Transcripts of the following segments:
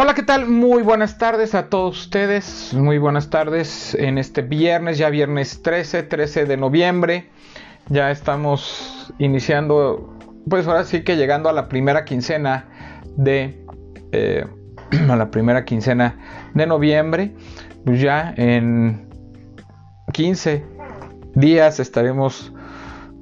Hola, ¿qué tal? Muy buenas tardes a todos ustedes. Muy buenas tardes en este viernes, ya viernes 13, 13 de noviembre. Ya estamos iniciando, pues ahora sí que llegando a la primera quincena de... Eh, a la primera quincena de noviembre. Pues ya en 15 días estaremos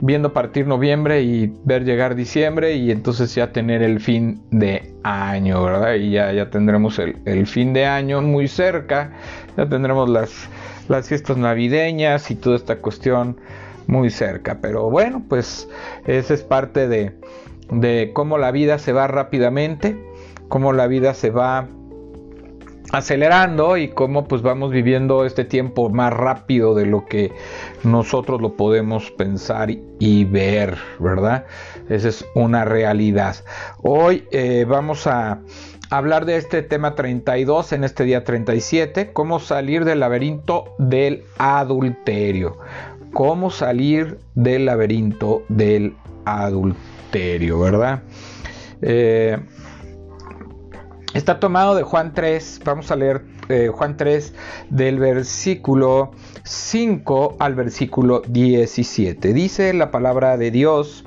viendo partir noviembre y ver llegar diciembre y entonces ya tener el fin de año, ¿verdad? Y ya, ya tendremos el, fin de año muy cerca, ya tendremos las, las fiestas navideñas y toda esta cuestión muy cerca. Pero bueno, pues esa es parte de, de cómo la vida se va rápidamente, cómo la vida se va acelerando y cómo pues vamos viviendo este tiempo más rápido de lo que nosotros lo podemos pensar y ver, ¿verdad? Esa es una realidad. Hoy eh, vamos a hablar de este tema 32 en este día 37, cómo salir del laberinto del adulterio. Cómo salir del laberinto del adulterio, ¿verdad? Eh, Está tomado de Juan 3, vamos a leer eh, Juan 3 del versículo 5 al versículo 17. Dice la palabra de Dios,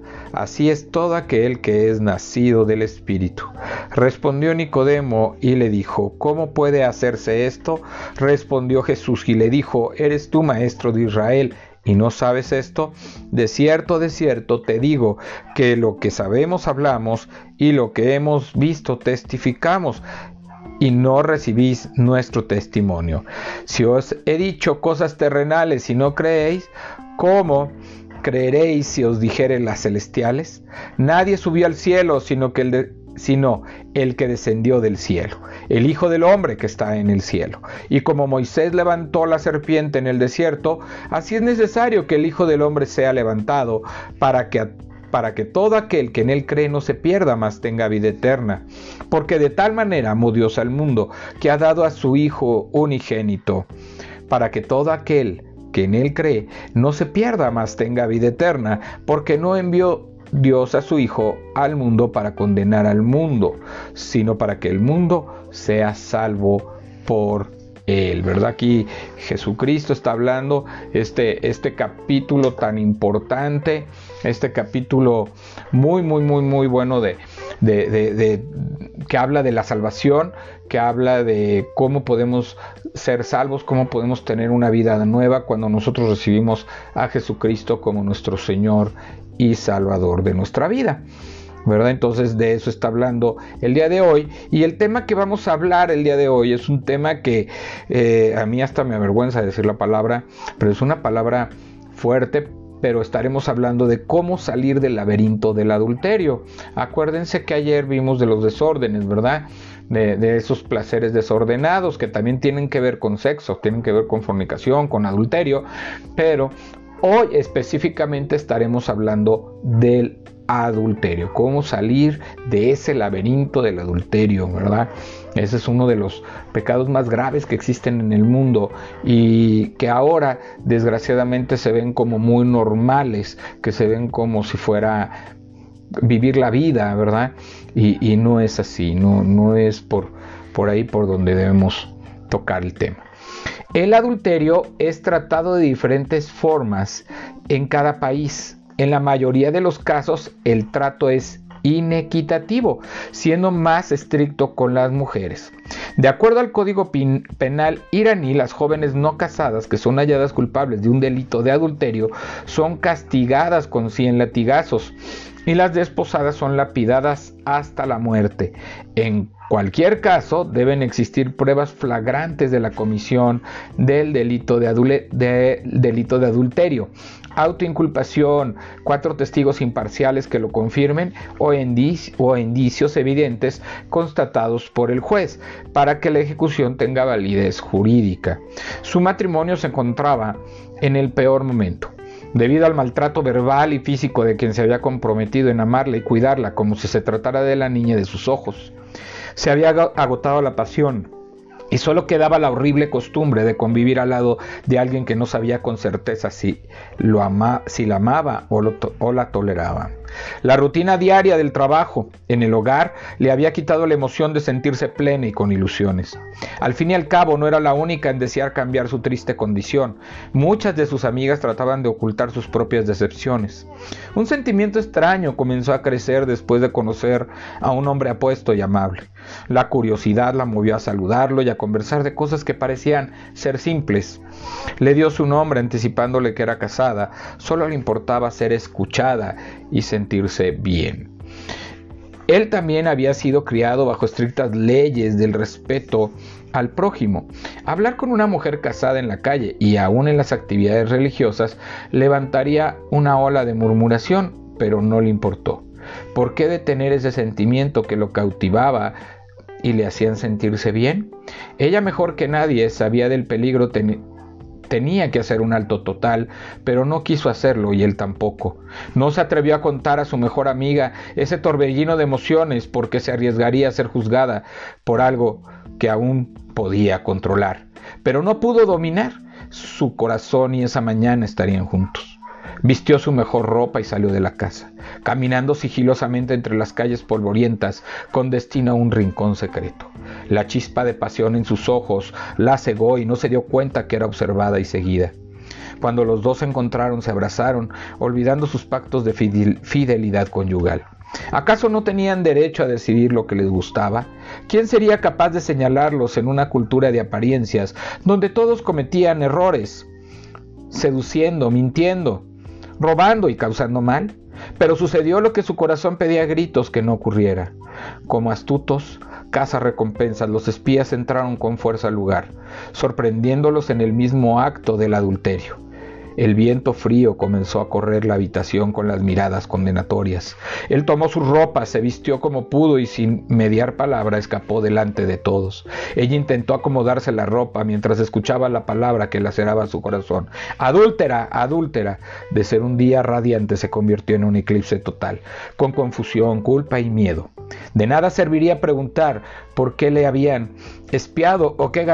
Así es todo aquel que es nacido del Espíritu. Respondió Nicodemo y le dijo, ¿cómo puede hacerse esto? Respondió Jesús y le dijo, ¿eres tú maestro de Israel? y no sabes esto, de cierto, de cierto te digo que lo que sabemos hablamos y lo que hemos visto testificamos y no recibís nuestro testimonio. Si os he dicho cosas terrenales y no creéis, ¿cómo creeréis si os dijere las celestiales? Nadie subió al cielo sino que el sino el que descendió del cielo, el Hijo del Hombre que está en el cielo. Y como Moisés levantó la serpiente en el desierto, así es necesario que el Hijo del Hombre sea levantado para que para que todo aquel que en él cree no se pierda, mas tenga vida eterna. Porque de tal manera amó Dios al mundo, que ha dado a su Hijo unigénito, para que todo aquel que en él cree no se pierda, mas tenga vida eterna, porque no envió Dios a su Hijo al mundo para condenar al mundo, sino para que el mundo sea salvo por él, ¿verdad? Aquí Jesucristo está hablando este, este capítulo tan importante, este capítulo muy, muy, muy, muy bueno de, de, que habla de la salvación, que habla de cómo podemos ser salvos, cómo podemos tener una vida nueva cuando nosotros recibimos a Jesucristo como nuestro Señor y Salvador de nuestra vida. ¿verdad? Entonces de eso está hablando el día de hoy. Y el tema que vamos a hablar el día de hoy es un tema que eh, a mí hasta me avergüenza decir la palabra, pero es una palabra fuerte. Pero estaremos hablando de cómo salir del laberinto del adulterio. Acuérdense que ayer vimos de los desórdenes, ¿verdad? De, esos placeres desordenados que también tienen que ver con sexo, tienen que ver con fornicación, con adulterio, pero Hoy específicamente estaremos hablando del adulterio, cómo salir de ese laberinto del adulterio, ¿verdad? Ese es uno de los pecados más graves que existen en el mundo y que ahora desgraciadamente se ven como muy normales, que se ven como si fuera vivir la vida, ¿verdad? Y, no es así, no, no es por, por ahí por donde debemos tocar el tema. El adulterio es tratado de diferentes formas en cada país. En la mayoría de los casos el trato es inequitativo, siendo más estricto con las mujeres. De acuerdo al Código Penal iraní, las jóvenes no casadas que son halladas culpables de un delito de adulterio son castigadas con 100 latigazos y las desposadas son lapidadas hasta la muerte. En cualquier caso, deben existir pruebas flagrantes de la comisión del delito de, delito de adulterio. Autoinculpación, cuatro testigos imparciales que lo confirmen o, indicios evidentes constatados por el juez para que la ejecución tenga validez jurídica. Su matrimonio se encontraba en el peor momento. Debido al maltrato verbal y físico de quien se había comprometido en amarla y cuidarla como si se tratara de la niña de sus ojos. Se había agotado la pasión, y solo quedaba la horrible costumbre de convivir al lado de alguien que no sabía con certeza si, lo ama, si la amaba o, o la toleraba. La rutina diaria del trabajo en el hogar le había quitado la emoción de sentirse plena y con ilusiones. Al fin y al cabo no era la única en desear cambiar su triste condición. Muchas de sus amigas trataban de ocultar sus propias decepciones. Un sentimiento extraño comenzó a crecer después de conocer a un hombre apuesto y amable. La curiosidad la movió a saludarlo y a conversar de cosas que parecían ser simples. Le dio su nombre anticipándole que era casada, solo le importaba ser escuchada y sentirse bien. Él también había sido criado bajo estrictas leyes del respeto al prójimo. Hablar con una mujer casada en la calle y aún en las actividades religiosas levantaría una ola de murmuración, pero no le importó. ¿Por qué detener ese sentimiento que lo cautivaba y le hacían sentirse bien? Ella mejor que nadie sabía del peligro tenía que hacer un alto total, pero no quiso hacerlo y él tampoco. No se atrevió a contar a su mejor amiga ese torbellino de emociones porque se arriesgaría a ser juzgada por algo que aún podía controlar. Pero no pudo dominar. Su corazón y esa mañana estarían juntos. Vistió su mejor ropa y salió de la casa, caminando sigilosamente entre las calles polvorientas con destino a un rincón secreto. La chispa de pasión en sus ojos la cegó y no se dio cuenta que era observada y seguida. Cuando los dos se encontraron, se abrazaron, olvidando sus pactos de fidelidad conyugal. ¿Acaso no tenían derecho a decidir lo que les gustaba? ¿Quién sería capaz de señalarlos en una cultura de apariencias donde todos cometían errores, seduciendo, mintiendo, robando y causando mal? Pero sucedió lo que su corazón pedía a gritos que no ocurriera. Como astutos, caza recompensas, los espías entraron con fuerza al lugar, sorprendiéndolos en el mismo acto del adulterio. El viento frío comenzó a correr la habitación con las miradas condenatorias. Él tomó sus ropas, se vistió como pudo y sin mediar palabra escapó delante de todos. Ella intentó acomodarse la ropa mientras escuchaba la palabra que laceraba su corazón. Adúltera, adúltera. De ser un día radiante se convirtió en un eclipse total, con confusión, culpa y miedo. De nada serviría preguntar por qué le habían espiado o qué,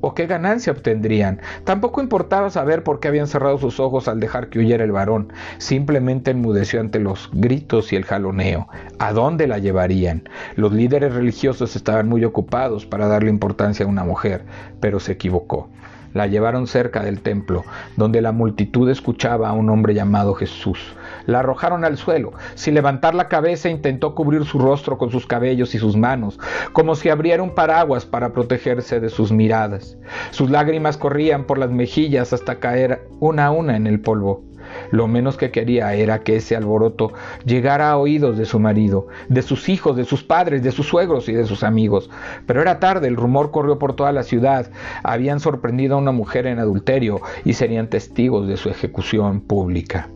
o qué ganancia obtendrían. Tampoco importaba saber por qué habían cerrado sus ojos al dejar que huyera el varón. Simplemente enmudeció ante los gritos y el jaloneo. ¿A dónde la llevarían? Los líderes religiosos estaban muy ocupados para darle importancia a una mujer, pero se equivocó. La llevaron cerca del templo, donde la multitud escuchaba a un hombre llamado Jesús. La arrojaron al suelo. Sin levantar la cabeza intentó cubrir su rostro con sus cabellos y sus manos, como si abriera un paraguas para protegerse de sus miradas. Sus lágrimas corrían por las mejillas hasta caer una a una en el polvo. Lo menos que quería era que ese alboroto llegara a oídos de su marido, de sus hijos, de sus padres, de sus suegros y de sus amigos. Pero era tarde, el rumor corrió por toda la ciudad. Habían sorprendido a una mujer en adulterio y serían testigos de su ejecución pública.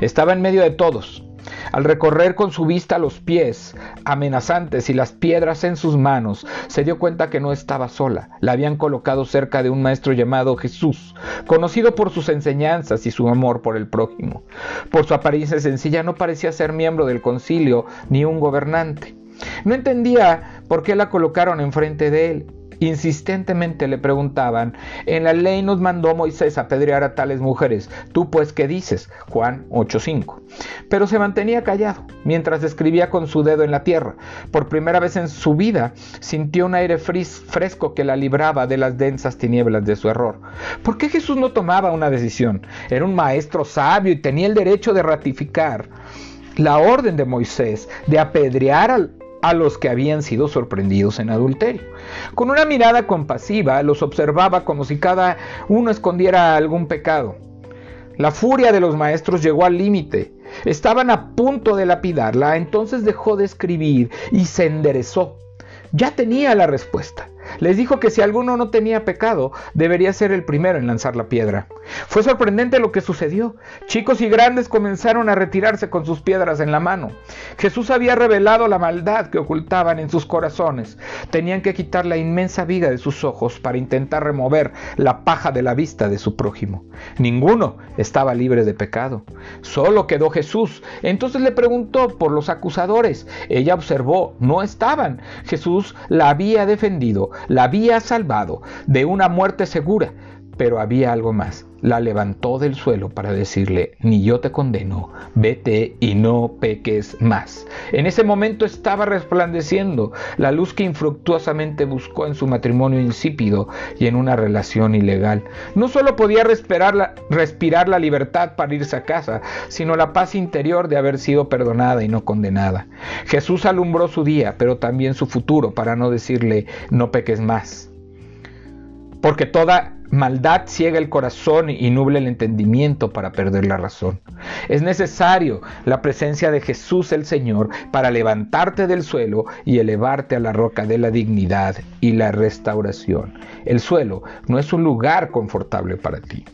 Estaba en medio de todos. Al recorrer con su vista los pies amenazantes y las piedras en sus manos, se dio cuenta que no estaba sola. La habían colocado cerca de un maestro llamado Jesús, conocido por sus enseñanzas y su amor por el prójimo. Por su apariencia sencilla no parecía ser miembro del concilio ni un gobernante. No entendía por qué la colocaron enfrente de él. Insistentemente le preguntaban, en la ley nos mandó Moisés apedrear a tales mujeres, ¿tú pues qué dices? Juan 8.5. Pero se mantenía callado mientras escribía con su dedo en la tierra. Por primera vez en su vida sintió un aire fresco que la libraba de las densas tinieblas de su error. ¿Por qué Jesús no tomaba una decisión? Era un maestro sabio y tenía el derecho de ratificar la orden de Moisés de apedrear al a los que habían sido sorprendidos en adulterio. Con una mirada compasiva los observaba como si cada uno escondiera algún pecado. La furia de los maestros llegó al límite. Estaban a punto de lapidarla, entonces dejó de escribir y se enderezó. Ya tenía la respuesta. Les dijo que si alguno no tenía pecado, debería ser el primero en lanzar la piedra. Fue sorprendente lo que sucedió. Chicos y grandes comenzaron a retirarse con sus piedras en la mano. Jesús había revelado la maldad que ocultaban en sus corazones. Tenían que quitar la inmensa viga de sus ojos para intentar remover la paja de la vista de su prójimo. Ninguno estaba libre de pecado. Solo quedó Jesús. Entonces le preguntó por los acusadores. Ella observó, no estaban. Jesús la había defendido, la había salvado de una muerte segura. Pero había algo más. La levantó del suelo para decirle, ni yo te condeno, vete y no peques más. En ese momento estaba resplandeciendo la luz que infructuosamente buscó en su matrimonio insípido y en una relación ilegal. No solo podía respirar la, respirar la libertad para irse a casa, sino la paz interior de haber sido perdonada y no condenada. Jesús alumbró su día, pero también su futuro, para no decirle, no peques más. Porque toda Maldad ciega el corazón y nubla el entendimiento para perder la razón. Es necesario la presencia de Jesús el Señor para levantarte del suelo y elevarte a la roca de la dignidad y la restauración. El suelo no es un lugar confortable para ti.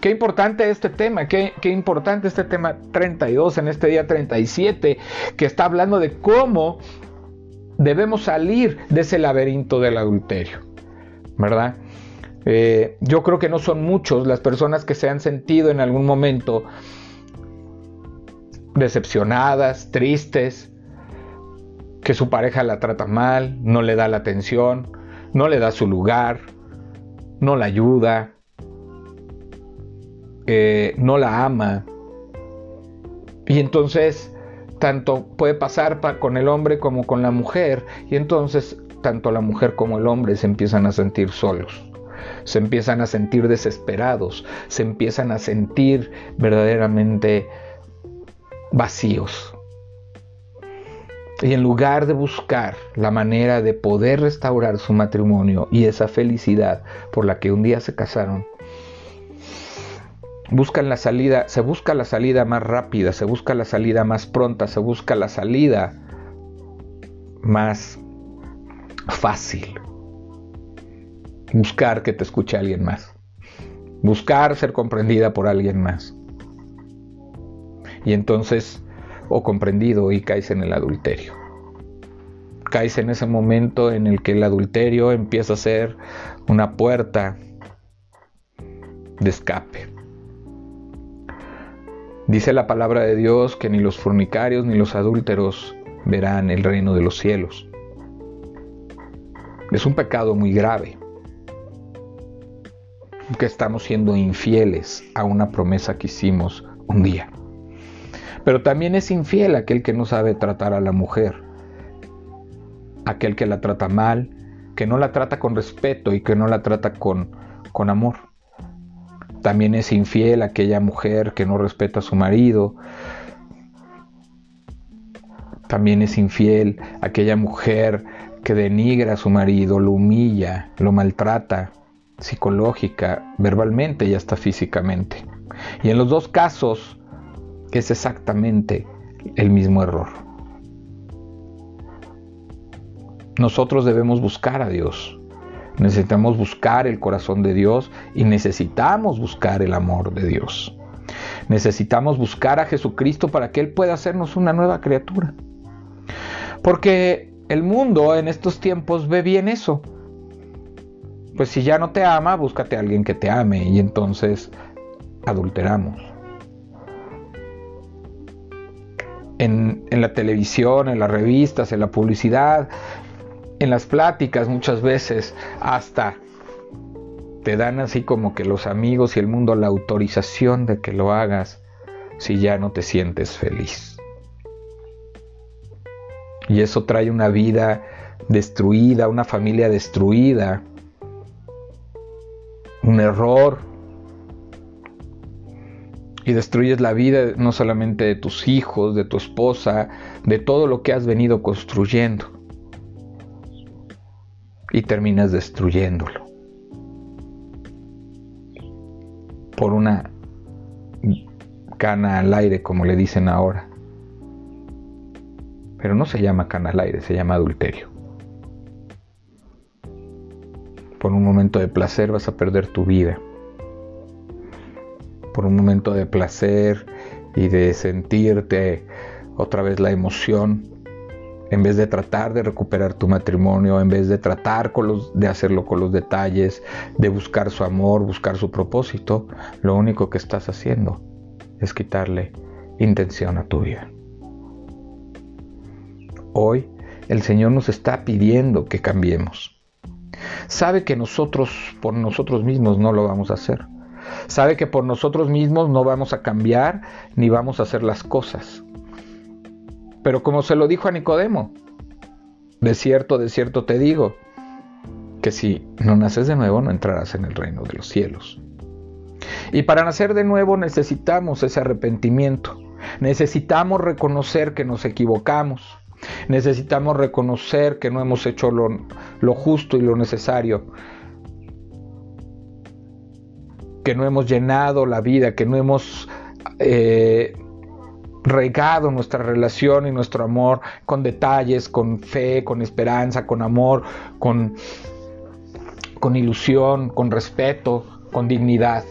Qué importante este tema, qué, qué importante este tema 32 en este día 37 que está hablando de cómo debemos salir de ese laberinto del adulterio. ¿Verdad? Eh, yo creo que no son muchos las personas que se han sentido en algún momento decepcionadas, tristes, que su pareja la trata mal, no le da la atención, no le da su lugar, no la ayuda, eh, no la ama. Y entonces, tanto puede pasar con el hombre como con la mujer, y entonces tanto la mujer como el hombre se empiezan a sentir solos se empiezan a sentir desesperados, se empiezan a sentir verdaderamente vacíos. Y en lugar de buscar la manera de poder restaurar su matrimonio y esa felicidad por la que un día se casaron, buscan la salida, se busca la salida más rápida, se busca la salida más pronta, se busca la salida más fácil buscar que te escuche alguien más, buscar ser comprendida por alguien más. Y entonces, o comprendido y caes en el adulterio. Caes en ese momento en el que el adulterio empieza a ser una puerta de escape. Dice la palabra de Dios que ni los fornicarios ni los adúlteros verán el reino de los cielos. Es un pecado muy grave que estamos siendo infieles a una promesa que hicimos un día. Pero también es infiel aquel que no sabe tratar a la mujer, aquel que la trata mal, que no la trata con respeto y que no la trata con, con amor. También es infiel aquella mujer que no respeta a su marido. También es infiel aquella mujer que denigra a su marido, lo humilla, lo maltrata, psicológica, verbalmente y hasta físicamente. Y en los dos casos es exactamente el mismo error. Nosotros debemos buscar a Dios. Necesitamos buscar el corazón de Dios y necesitamos buscar el amor de Dios. Necesitamos buscar a Jesucristo para que Él pueda hacernos una nueva criatura. Porque el mundo en estos tiempos ve bien eso pues si ya no te ama, búscate a alguien que te ame y entonces adulteramos. En, en, la televisión, en las revistas, en la publicidad, en las pláticas muchas veces hasta te dan así como que los amigos y el mundo la autorización de que lo hagas si ya no te sientes feliz. Y eso trae una vida destruida, una familia destruida, un error y destruyes la vida no solamente de tus hijos, de tu esposa, de todo lo que has venido construyendo y terminas destruyéndolo por una cana al aire como le dicen ahora. Pero no se llama cana al aire, se llama adulterio. Por un momento de placer vas a perder tu vida. Por un momento de placer y de sentirte otra vez la emoción, en vez de tratar de recuperar tu matrimonio, en vez de tratar de hacerlo con los detalles, de buscar su amor, buscar su propósito, lo único que estás haciendo es quitarle intención a tu vida. Hoy el Señor nos está pidiendo que cambiemos. Sabe que nosotros por nosotros mismos no lo vamos a hacer. Sabe que por nosotros mismos no vamos a cambiar ni vamos a hacer las cosas. Pero como se lo dijo a Nicodemo, de cierto, de cierto te digo, que si no naces de nuevo no entrarás en el reino de los cielos. Y para nacer de nuevo necesitamos ese arrepentimiento, necesitamos reconocer que nos equivocamos, necesitamos reconocer que no hemos hecho lo, justo y lo necesario, que no hemos llenado la vida, que no hemos eh, regado nuestra relación y nuestro amor con detalles, con fe, con esperanza, con amor, con, con ilusión, con respeto, con dignidad.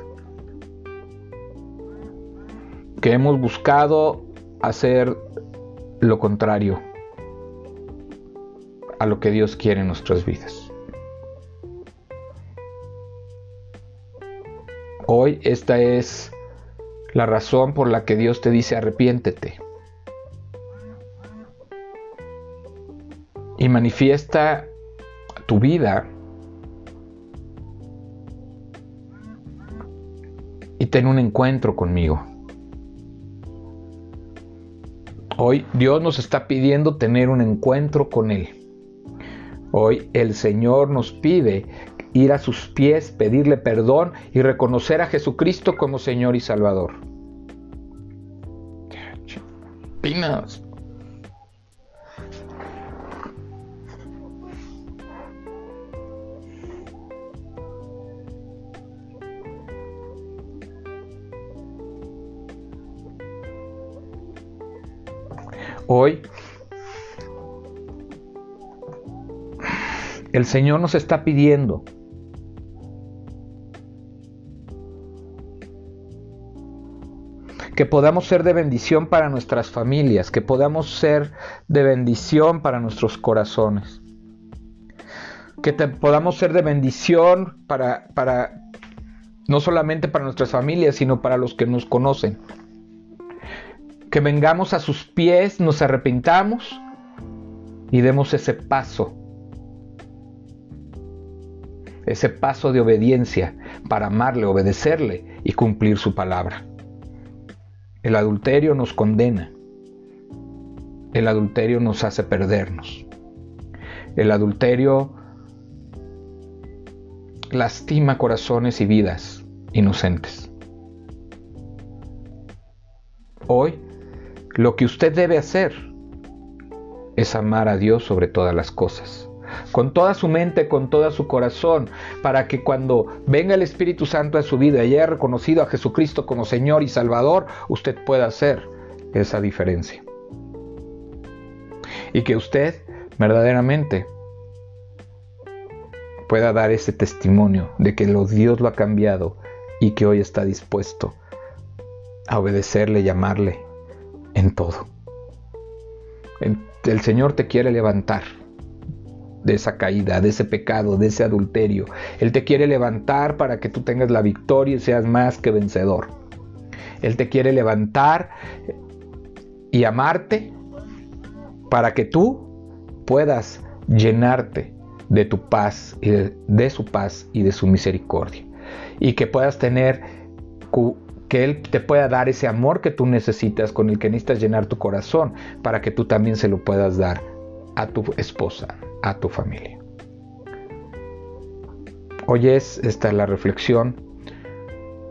Que hemos buscado hacer lo contrario a lo que Dios quiere en nuestras vidas. Hoy esta es la razón por la que Dios te dice arrepiéntete. Y manifiesta tu vida y ten un encuentro conmigo. Hoy Dios nos está pidiendo tener un encuentro con Él. Hoy el Señor nos pide ir a sus pies, pedirle perdón y reconocer a Jesucristo como Señor y Salvador. Hoy el Señor nos está pidiendo. Que podamos ser de bendición para nuestras familias, que podamos ser de bendición para nuestros corazones, que podamos ser de bendición para, para, no solamente para nuestras familias, sino para los que nos conocen. Que vengamos a sus pies, nos arrepintamos y demos ese paso, ese paso de obediencia para amarle, obedecerle y cumplir su palabra. El adulterio nos condena. El adulterio nos hace perdernos. El adulterio lastima corazones y vidas inocentes. Hoy, lo que usted debe hacer es amar a Dios sobre todas las cosas con toda su mente, con todo su corazón, para que cuando venga el Espíritu Santo a su vida y haya reconocido a Jesucristo como Señor y Salvador, usted pueda hacer esa diferencia. Y que usted verdaderamente pueda dar ese testimonio de que Dios lo ha cambiado y que hoy está dispuesto a obedecerle y amarle en todo. El Señor te quiere levantar de esa caída, de ese pecado, de ese adulterio. Él te quiere levantar para que tú tengas la victoria y seas más que vencedor. Él te quiere levantar y amarte para que tú puedas llenarte de tu paz y de, su paz y de su misericordia. Y que puedas tener que Él te pueda dar ese amor que tú necesitas, con el que necesitas llenar tu corazón, para que tú también se lo puedas dar a tu esposa, a tu familia. Hoy es esta la reflexión.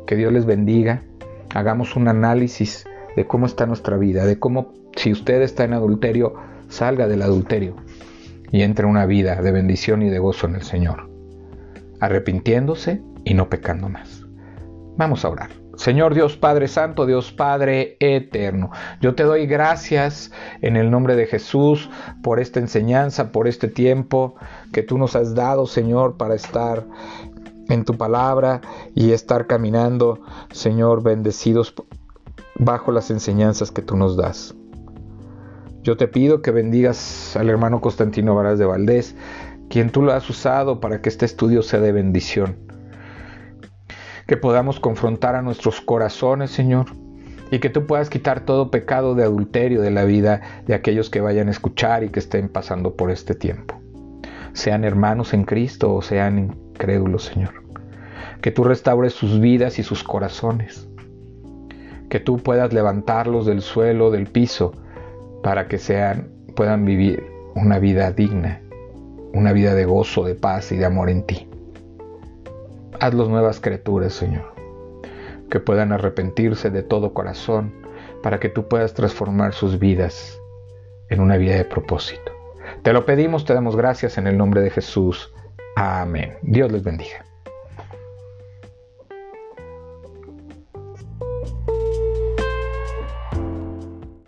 Que Dios les bendiga. Hagamos un análisis de cómo está nuestra vida, de cómo si usted está en adulterio, salga del adulterio y entre una vida de bendición y de gozo en el Señor, arrepintiéndose y no pecando más. Vamos a orar. Señor, Dios Padre Santo, Dios Padre Eterno, yo te doy gracias en el nombre de Jesús por esta enseñanza, por este tiempo que tú nos has dado, Señor, para estar en tu palabra y estar caminando, Señor, bendecidos bajo las enseñanzas que tú nos das. Yo te pido que bendigas al hermano Constantino Varas de Valdés, quien tú lo has usado para que este estudio sea de bendición. Que podamos confrontar a nuestros corazones, Señor, y que tú puedas quitar todo pecado de adulterio de la vida de aquellos que vayan a escuchar y que estén pasando por este tiempo. Sean hermanos en Cristo o sean incrédulos, Señor. Que tú restaures sus vidas y sus corazones. Que tú puedas levantarlos del suelo, del piso, para que sean, puedan vivir una vida digna una vida de gozo, de paz y de amor en ti. Hazlos nuevas criaturas, Señor, que puedan arrepentirse de todo corazón para que tú puedas transformar sus vidas en una vida de propósito. Te lo pedimos, te damos gracias en el nombre de Jesús. Amén. Dios les bendiga.